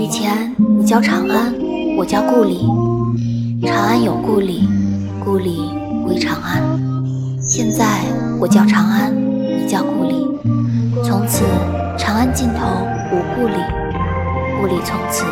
以前你叫长安我叫故里。长安有故里故里归长安。现在我叫长安你叫故里。从此长安尽头无故里故里从此